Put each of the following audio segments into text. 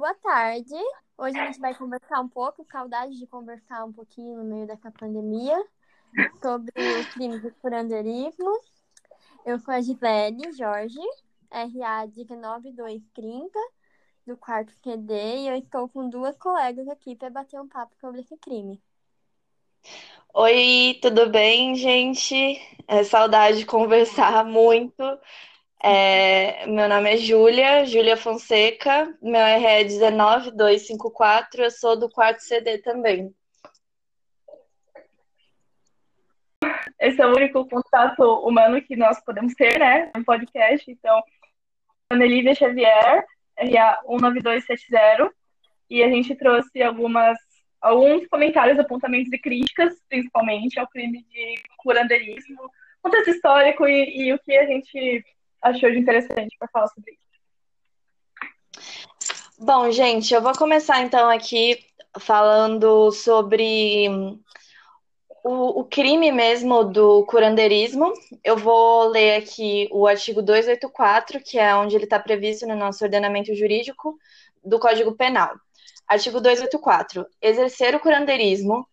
boa tarde. Hoje a gente vai conversar um pouco, saudade de conversar um pouquinho no meio dessa pandemia, sobre o crime do curanderismo. Eu sou a Gisele Jorge, RA 19230, do quarto QD, e eu estou com duas colegas aqui para bater um papo sobre esse crime. Oi, tudo bem, gente? É saudade de conversar muito. É, meu nome é Júlia, Júlia Fonseca, meu R é 19254, eu sou do quarto CD também. Esse é o único contato humano que nós podemos ter, né, no podcast. Então, Ana Xavier, RA 19270, e a gente trouxe algumas alguns comentários, apontamentos e críticas, principalmente, ao crime de curandeirismo, contexto histórico e, e o que a gente achou de interessante para falar sobre isso. Bom, gente, eu vou começar então aqui falando sobre o, o, crime mesmo do curandeirismo. Eu vou ler aqui o artigo 284, que é onde ele está previsto no nosso ordenamento jurídico do Código Penal. Artigo 284. Exercer o curandeirismo,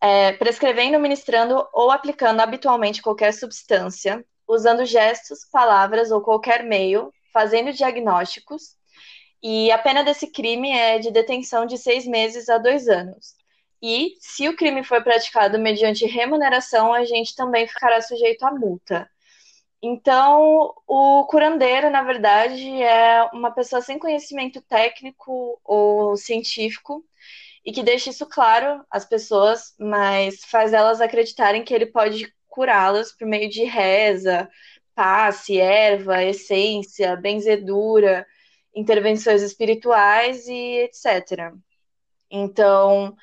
é, prescrevendo, ministrando ou aplicando habitualmente qualquer substância, usando gestos, palavras ou qualquer meio, fazendo diagnósticos, e a pena desse crime é de detenção de seis meses a dois anos. E, se o crime for praticado mediante remuneração, a gente também ficará sujeito à multa. Então, o curandeiro, na verdade, é uma pessoa sem conhecimento técnico ou científico e que deixa isso claro às pessoas, mas faz elas acreditarem que ele pode curá-las por meio de reza, passe, erva, essência, benzedura, intervenções espirituais e etc. Então,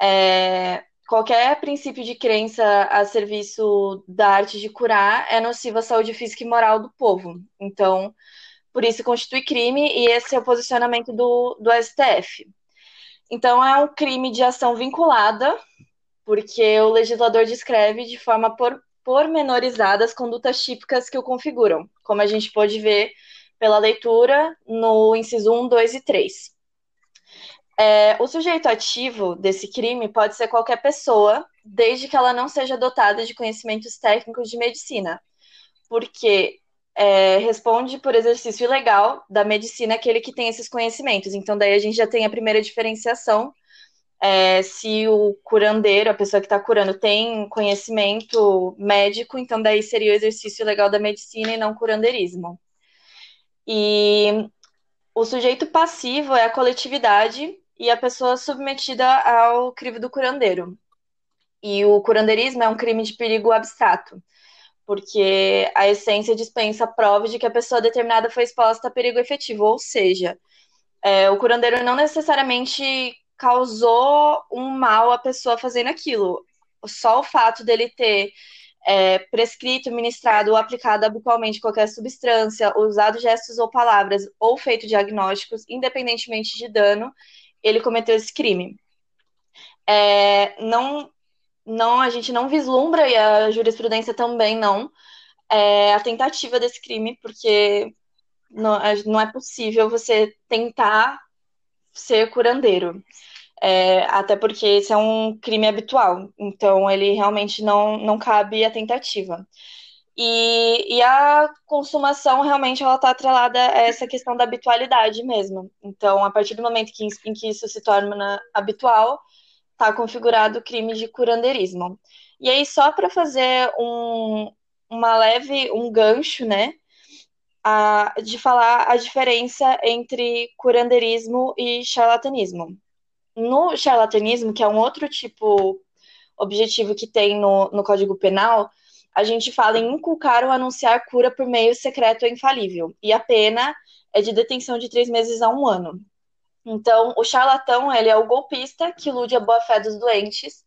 é, qualquer princípio de crença a serviço da arte de curar é nocivo à saúde física e moral do povo. Então, por isso constitui crime e esse é o posicionamento do, do STF. Então, é um crime de ação vinculada, porque o legislador descreve de forma por, pormenorizada as condutas típicas que o configuram, como a gente pode ver pela leitura no inciso 1, 2 e 3. É, o sujeito ativo desse crime pode ser qualquer pessoa, desde que ela não seja dotada de conhecimentos técnicos de medicina, porque é, responde por exercício ilegal da medicina aquele que tem esses conhecimentos. Então, daí a gente já tem a primeira diferenciação. É, se o curandeiro, a pessoa que está curando, tem conhecimento médico, então daí seria o exercício ilegal da medicina e não curandeirismo. E o sujeito passivo é a coletividade e a pessoa submetida ao crivo do curandeiro. E o curandeirismo é um crime de perigo abstrato, porque a essência dispensa prova de que a pessoa determinada foi exposta a perigo efetivo, ou seja, é, o curandeiro não necessariamente causou um mal à pessoa fazendo aquilo. Só o fato dele ter é, prescrito, ministrado ou aplicado habitualmente qualquer substância, usado gestos ou palavras, ou feito diagnósticos, independentemente de dano, ele cometeu esse crime. É, não, não, a gente não vislumbra, e a jurisprudência também não, é, a tentativa desse crime, porque não, não é possível você tentar ser curandeiro. É, até porque esse é um crime habitual, então ele realmente não, não cabe a tentativa. E, e a consumação realmente ela está atrelada a essa questão da habitualidade mesmo. Então, a partir do momento que, em que isso se torna habitual, está configurado o crime de curandeirismo. E aí, só para fazer um, uma leve, um gancho, né? A, de falar a diferença entre curandeirismo e charlatanismo. No charlatanismo, que é um outro tipo objetivo que tem no, no Código Penal, a gente fala em inculcar ou anunciar cura por meio secreto ou infalível. E a pena é de detenção de três meses a um ano. Então, o charlatão, ele é o golpista que ilude a boa-fé dos doentes,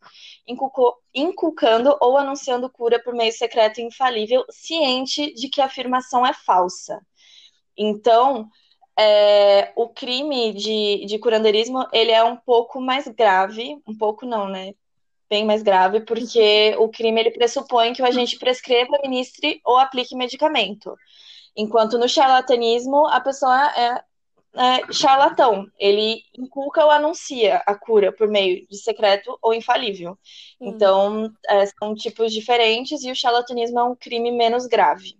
inculcando ou anunciando cura por meio secreto e infalível, ciente de que a afirmação é falsa. Então, é, o crime de, de curandeirismo, ele é um pouco mais grave, um pouco não, né? bem mais grave, porque o crime ele pressupõe que o agente prescreva, ministre ou aplique medicamento. Enquanto no charlatanismo, a pessoa é é, charlatão. Ele inculca ou anuncia a cura por meio de secreto ou infalível. Sim. Então, é, são tipos diferentes e o charlatanismo é um crime menos grave.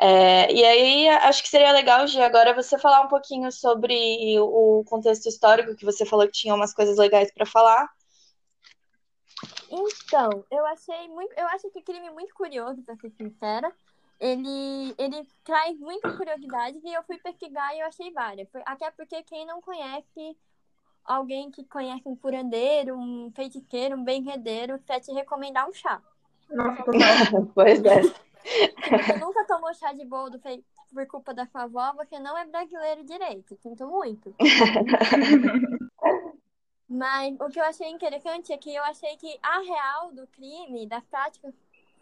É, e aí, acho que seria legal, Gi, agora você falar um pouquinho sobre o contexto histórico, que você falou que tinha umas coisas legais para falar. Então, eu achei muito. Eu acho que crime muito curioso, pra ser sincera. Ele, ele traz muita curiosidade e eu fui pesquisar e eu achei várias. Até porque quem não conhece alguém que conhece um curandeiro, um feiticeiro, um benredeiro, quer te recomendar um chá. Nossa, pois é. Você nunca tomou chá de boldo por culpa da sua avó, você não é brasileiro direito. Sinto muito. Mas o que eu achei interessante é que eu achei que a real do crime, das práticas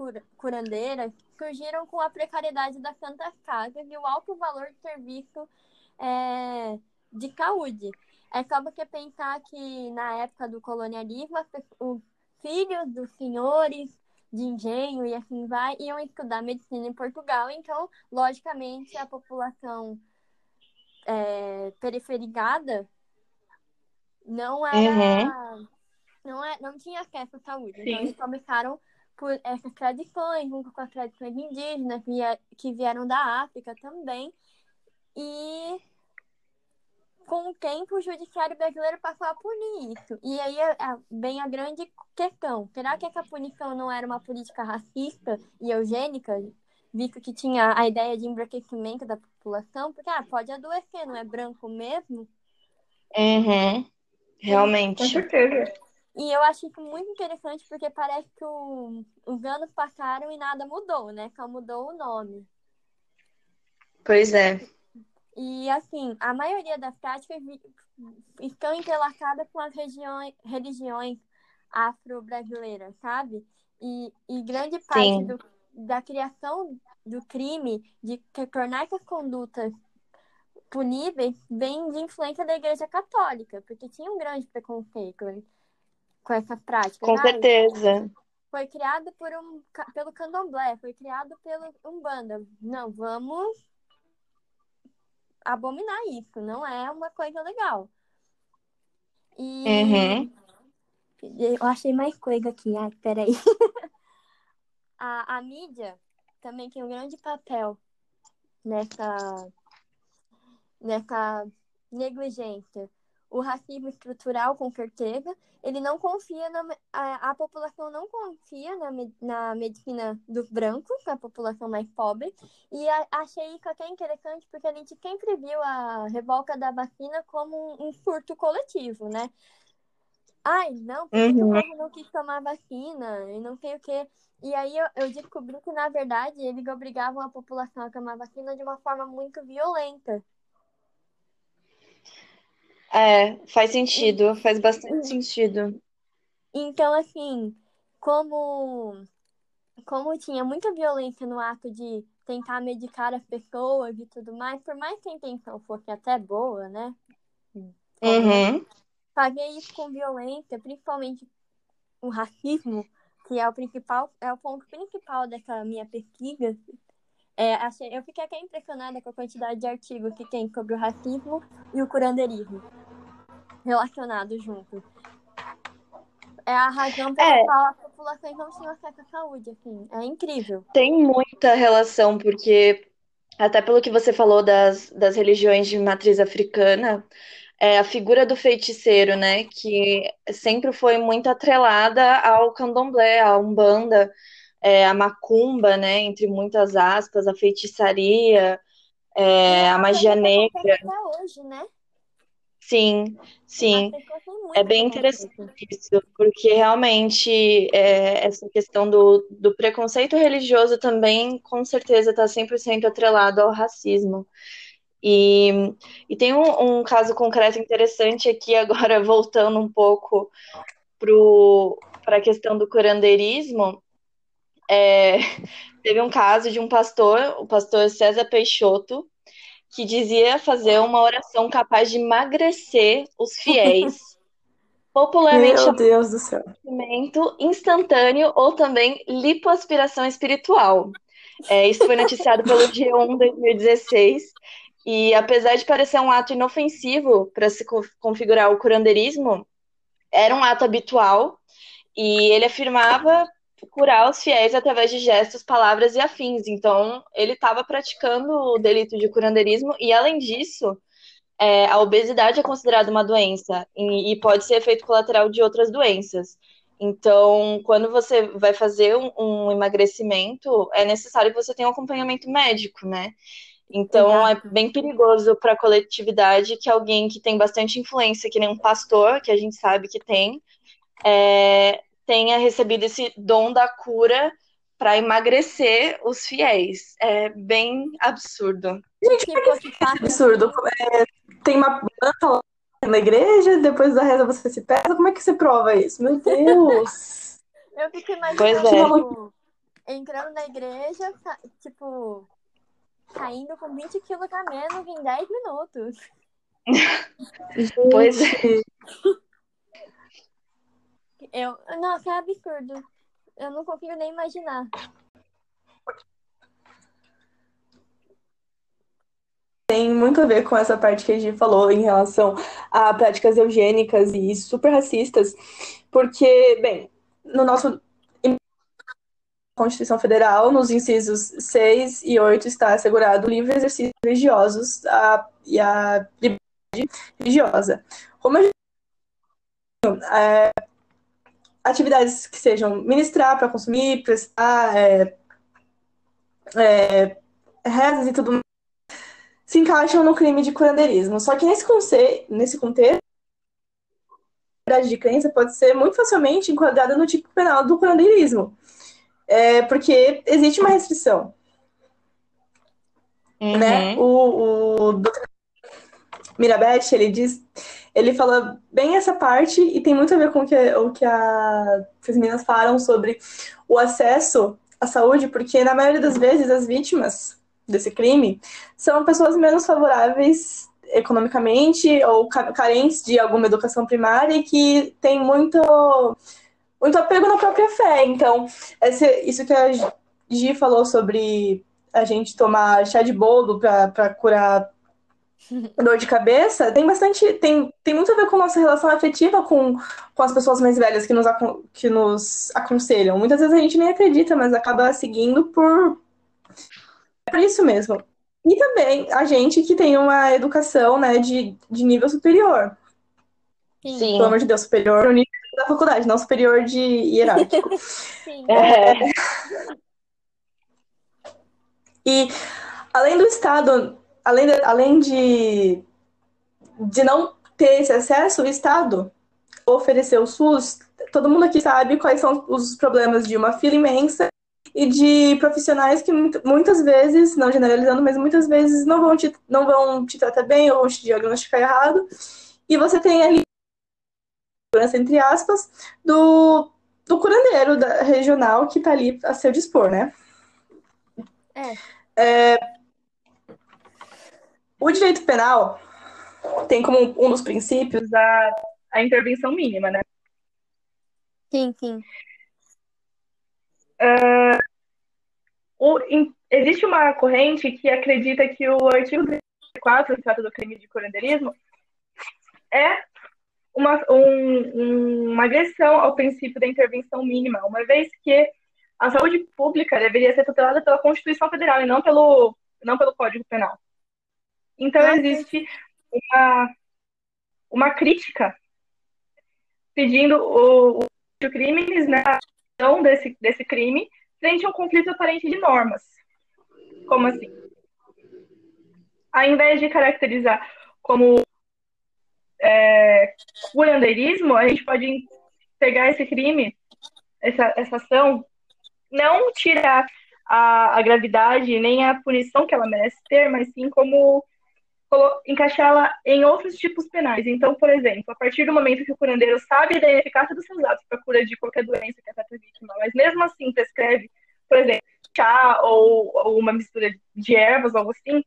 cura- curandeiras, surgiram com a precariedade das santas casas e o alto valor do serviço é, de saúde. É só você pensar que na época do colonialismo, os filhos dos senhores de engenho e assim vai iam estudar medicina em Portugal, então, logicamente, a população é, periferizada não era não, é, não tinha acesso à saúde. Então, Sim. eles começaram por essas tradições, junto com as tradições indígenas que vie- que vieram da África também. E com o tempo, o judiciário brasileiro passou a punir isso. E aí é- é- vem a grande questão: será que essa punição não era uma política racista e eugênica, visto que tinha a ideia de embranquecimento da população? Porque ah, pode adoecer, não é branco mesmo? Uhum. Com Realmente. certeza. E eu acho isso muito interessante porque parece que o- os anos passaram e nada mudou, né? Só mudou o nome. Pois é. E assim, a maioria das práticas estão entrelaçadas com as regiões, religiões afro-brasileiras, sabe? E, e grande parte do, da criação do crime, de que- tornar essas condutas puníveis, vem de influência da Igreja Católica, porque tinha um grande preconceito com essas práticas. Com Ai, certeza. foi criado por um, pelo candomblé, foi criado pelo Umbanda. Não, vamos abominar isso, não é uma coisa legal. E Uhum. eu achei mais coisa aqui, ai, peraí. A, a mídia também tem um grande papel nessa, nessa negligência. O racismo estrutural, com certeza, ele não confia na. A, a população não confia na, na medicina dos brancos, a população mais pobre. E a- achei isso até interessante, porque a gente sempre viu a revolta da vacina como um, um surto coletivo, né? Ai, não, por que que o Uhum. povo não quis tomar vacina? E não sei o quê. E aí eu, eu descobri que, na verdade, eles obrigavam a população a tomar vacina de uma forma muito violenta. É, faz sentido, faz bastante sentido. Então, assim, como, como tinha muita violência no ato de tentar medicar as pessoas e tudo mais, por mais que a intenção fosse até boa, né? Uhum. Fazer isso com violência, principalmente o racismo, que é o principal, é o ponto principal dessa minha pesquisa. É, achei, eu fiquei até impressionada com a quantidade de artigos que tem sobre o racismo e o curandeirismo relacionados juntos. É a razão pela É. qual as populações não tinham acesso à saúde, assim. É incrível. Tem muita relação, porque até pelo que você falou das, das religiões de matriz africana, é a figura do feiticeiro, né, que sempre foi muito atrelada ao candomblé, à umbanda, é, a macumba, né, entre muitas aspas, a feitiçaria, é, a magia que negra. hoje, né? Sim, sim. É bem interessante isso, porque realmente é, essa questão do, do preconceito religioso também, com certeza, está 100% atrelado ao racismo. E, e tem um, um caso concreto interessante aqui, agora voltando um pouco para a questão do curandeirismo. É, teve um caso de um pastor, o pastor César Peixoto, que dizia fazer uma oração capaz de emagrecer os fiéis, popularmente Meu chamado Deus do céu. instantâneo ou também lipoaspiração espiritual. É, isso foi noticiado pelo G1 2016. E apesar de parecer um ato inofensivo para se configurar o curandeirismo, era um ato habitual e ele afirmava curar os fiéis através de gestos, palavras e afins. Então, ele estava praticando o delito de curandeirismo e, além disso, é, a obesidade é considerada uma doença e, e, pode ser efeito colateral de outras doenças. Então, quando você vai fazer um, um emagrecimento, é necessário que você tenha um acompanhamento médico, né? Então, Exato. é bem perigoso para a coletividade que alguém que tem bastante influência, que nem um pastor, que a gente sabe que tem, é, tenha recebido esse dom da cura para emagrecer os fiéis. É bem absurdo. Gente, que é absurdo. É, tem uma planta lá na igreja, depois da reza você se pesa. Como é que você prova isso? Meu Deus! Eu fico imaginando, é. tipo, entrando na igreja, tipo, caindo com 20 quilos a menos em 10 minutos. pois é. Eu, nossa, é absurdo. Eu não consigo nem imaginar. Tem muito a ver com essa parte que a gente falou em relação a práticas eugênicas e super racistas, porque, bem, no nosso Constituição Federal, nos incisos 6 e 8, está assegurado o livre exercício religiosos a, e a liberdade religiosa. Como a gente, é, atividades que sejam ministrar para consumir, prestar é, é, rezas e tudo mais, se encaixam no crime de curandeirismo. Só que nesse, conce nesse contexto, a de crença pode ser muito facilmente enquadrada no tipo penal do curandeirismo, é, porque existe uma restrição. Uhum. Né? O, o doutor Mirabete, ele diz ele fala bem essa parte e tem muito a ver com o que, o que, a, as meninas falam sobre o acesso à saúde, porque na maioria das vezes as vítimas desse crime são pessoas menos favoráveis economicamente ou carentes de alguma educação primária e que têm muito, muito apego na própria fé. Então, esse, isso que a Gi falou sobre a gente tomar chá de bolo para curar dor de cabeça tem bastante. Tem, tem muito a ver com nossa relação afetiva com, com as pessoas mais velhas que nos, que nos aconselham. Muitas vezes a gente nem acredita, mas acaba seguindo por, por isso mesmo. E também a gente que tem uma educação né, de, de nível superior. Sim. Pelo amor de Deus, superior no nível da faculdade, não superior de hierárquico. Sim. É... E além do Estado além de, além de, de não ter esse acesso, o Estado ofereceu o SUS. Todo mundo aqui sabe quais são os problemas de uma fila imensa e de profissionais que muitas vezes, não generalizando, mas muitas vezes não vão te, não vão te tratar bem ou vão te diagnosticar errado. E você tem ali, entre aspas, do, do curandeiro da, regional que está ali a seu dispor, né? É. é o direito penal tem como um dos princípios a, a intervenção mínima, né? Sim, sim. Uh, o, in, existe uma corrente que acredita que o artigo 34, que trata do crime de curandeirismo, é uma, um, uma agressão ao princípio da intervenção mínima, uma vez que a saúde pública deveria ser tutelada pela Constituição Federal e não pelo, não pelo Código Penal. Então, existe uma, uma crítica pedindo o, o crimes, né, a desse, desse crime, frente a um conflito aparente de normas. Como assim? Ao invés de caracterizar como é, curandeirismo, a gente pode pegar esse crime, essa, essa ação, não tirar a, a gravidade nem a punição que ela merece ter, mas sim como encaixá-la em outros tipos penais. Então, por exemplo, a partir do momento que o curandeiro sabe da eficácia dos seus atos para a cura de qualquer doença que afeta a vítima, mas mesmo assim prescreve, por exemplo, chá ou, ou uma mistura de ervas, algo assim,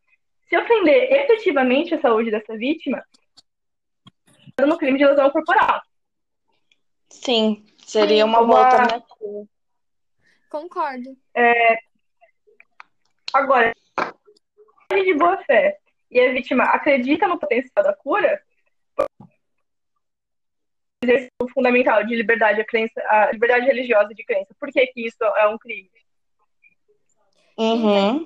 se ofender efetivamente a saúde dessa vítima, no crime de lesão corporal. Sim, seria uma, uma... alternativa. Concordo. É... Agora, de boa fé e a vítima acredita no potencial da cura, exercício fundamental de liberdade, a, crença, a liberdade religiosa de crença. Por que, que isso é um crime? Uhum.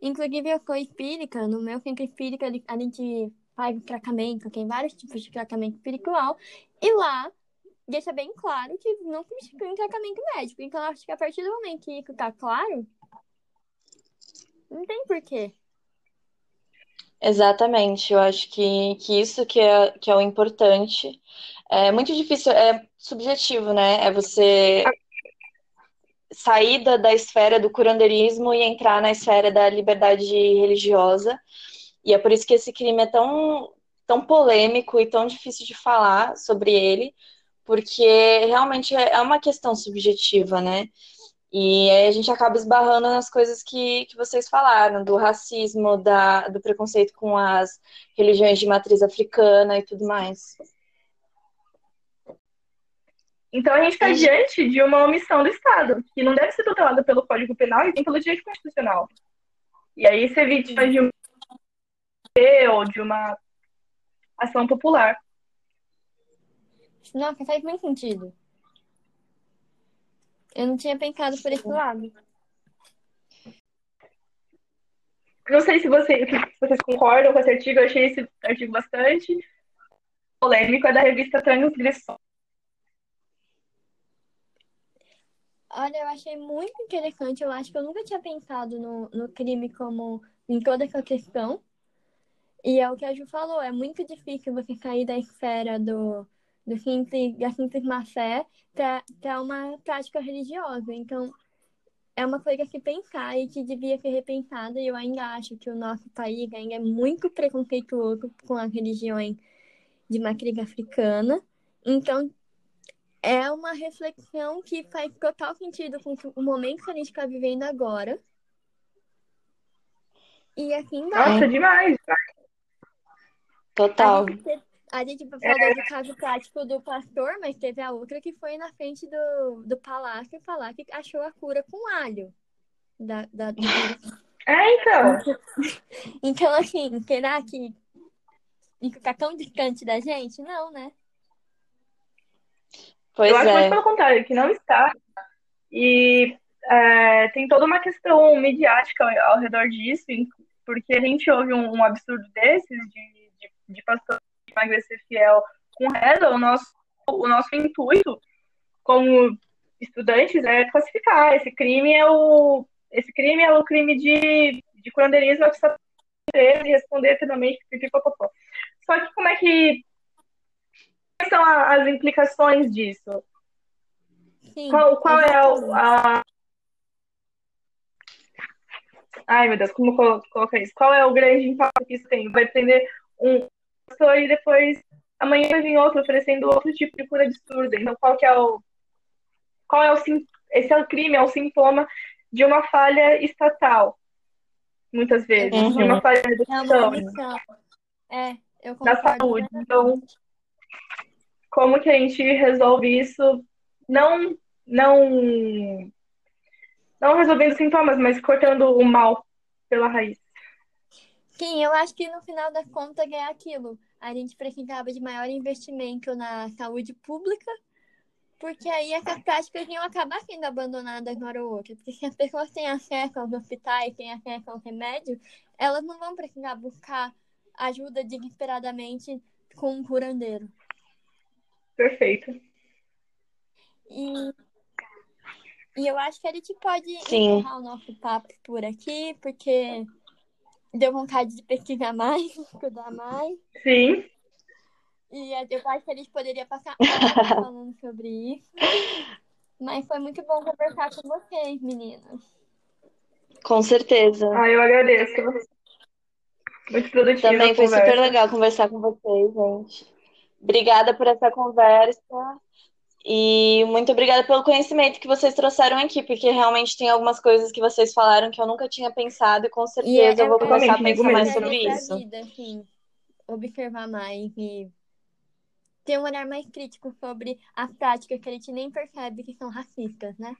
Inclusive, eu sou espírita, no meu centro espírita a gente faz tratamento, tem vários tipos de tratamento espiritual, e lá deixa bem claro que não substitui um tratamento médico. Então, acho que a partir do momento que isso tá claro, não tem porquê. Exatamente, eu acho que, que isso que é, que é o importante. É muito difícil, é subjetivo, né? É você sair da, da esfera do curanderismo e entrar na esfera da liberdade religiosa. E é por isso que esse crime é tão, tão polêmico e tão difícil de falar sobre ele, porque realmente é uma questão subjetiva, né? E aí a gente acaba esbarrando nas coisas que, que vocês falaram, do racismo, da, do preconceito com as religiões de matriz africana e tudo mais. Então a gente está diante de uma omissão do Estado, que não deve ser tutelada pelo Código Penal e pelo direito constitucional. E aí ser vítima de um ou de uma ação popular. Nossa, faz muito sentido. Eu não tinha pensado por esse lado. Não sei se, você, se vocês concordam com esse artigo, eu achei esse artigo bastante polêmico, é da revista Transgressão. Olha, eu achei muito interessante. Eu acho que eu nunca tinha pensado no, no crime como em toda essa questão. E é o que a Ju falou, é muito difícil você sair da esfera do, do simples, da simples má fé para uma prática religiosa. Então, é uma coisa a se pensar e que devia ser repensada. E eu ainda acho que o nosso país ainda é muito preconceituoso com as religiões de matriz africana. Então, é uma reflexão que faz total sentido com o momento que a gente está vivendo agora. E assim vai. Nossa, demais! Total. A gente, a gente falou do caso prático do pastor, mas teve a outra que foi na frente do, do palácio falar que achou a cura com alho. Da, da. É, então. Então, assim, será que fica tão distante da gente? Não, né? Pois eu é. acho muito pelo contrário, que não está. E é, tem toda uma questão midiática ao, ao, redor disso, porque a gente ouve um, um absurdo desses de, de, de pastor emagrecer fiel com reza, o nosso, o nosso intuito como estudantes é classificar esse crime é o esse crime é o crime de, de curandeirismo e responder finalmente só que como é que quais são as implicações disso? Sim, qual, qual é a, a, Ai, meu Deus, como colocar isso? Qual é o grande impacto que isso tem? Vai prender um pastor e depois amanhã vai vir outro oferecendo outro tipo de cura absurda. Então, qual que é o. Qual é o. Esse é o crime, é o sintoma de uma falha estatal. Muitas vezes. Uhum. De uma falha da educação. É, eu concordo. Da saúde. Então, como que a gente resolve isso não não não resolvendo sintomas, mas cortando o mal pela raiz. Sim, eu acho que no final das contas é aquilo. A gente precisava de maior investimento na saúde pública, porque aí essas práticas iam acabar sendo abandonadas uma hora ou outra. Porque se as pessoas têm acesso aos hospitais, têm acesso aos remédios, elas não vão precisar buscar ajuda desesperadamente com um curandeiro. Perfeito. E, e eu acho que a gente pode Sim. encerrar o nosso papo por aqui, porque deu vontade de pesquisar mais, estudar mais. Sim. E eu acho que a gente poderia passar horas falando sobre isso. Mas foi muito bom conversar com vocês, meninas. Com certeza. Ah, eu agradeço. Muito produtivo. Também foi super legal conversar com vocês, gente. Obrigada por essa conversa e muito obrigada pelo conhecimento que vocês trouxeram aqui, porque realmente tem algumas coisas que vocês falaram que eu nunca tinha pensado e com certeza é, eu vou começar a pensar mais sobre isso. Vida, assim, observar mais e ter um olhar mais crítico sobre as práticas que a gente nem percebe que são racistas, né?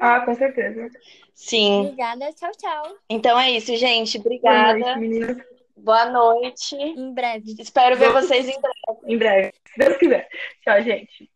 Ah, com certeza. Sim. Obrigada, tchau, tchau. Então é isso, gente. Boa Obrigada. noite, meninas. Boa noite. Em breve. Espero ver vocês em breve. Em breve, se Deus quiser. Tchau, gente.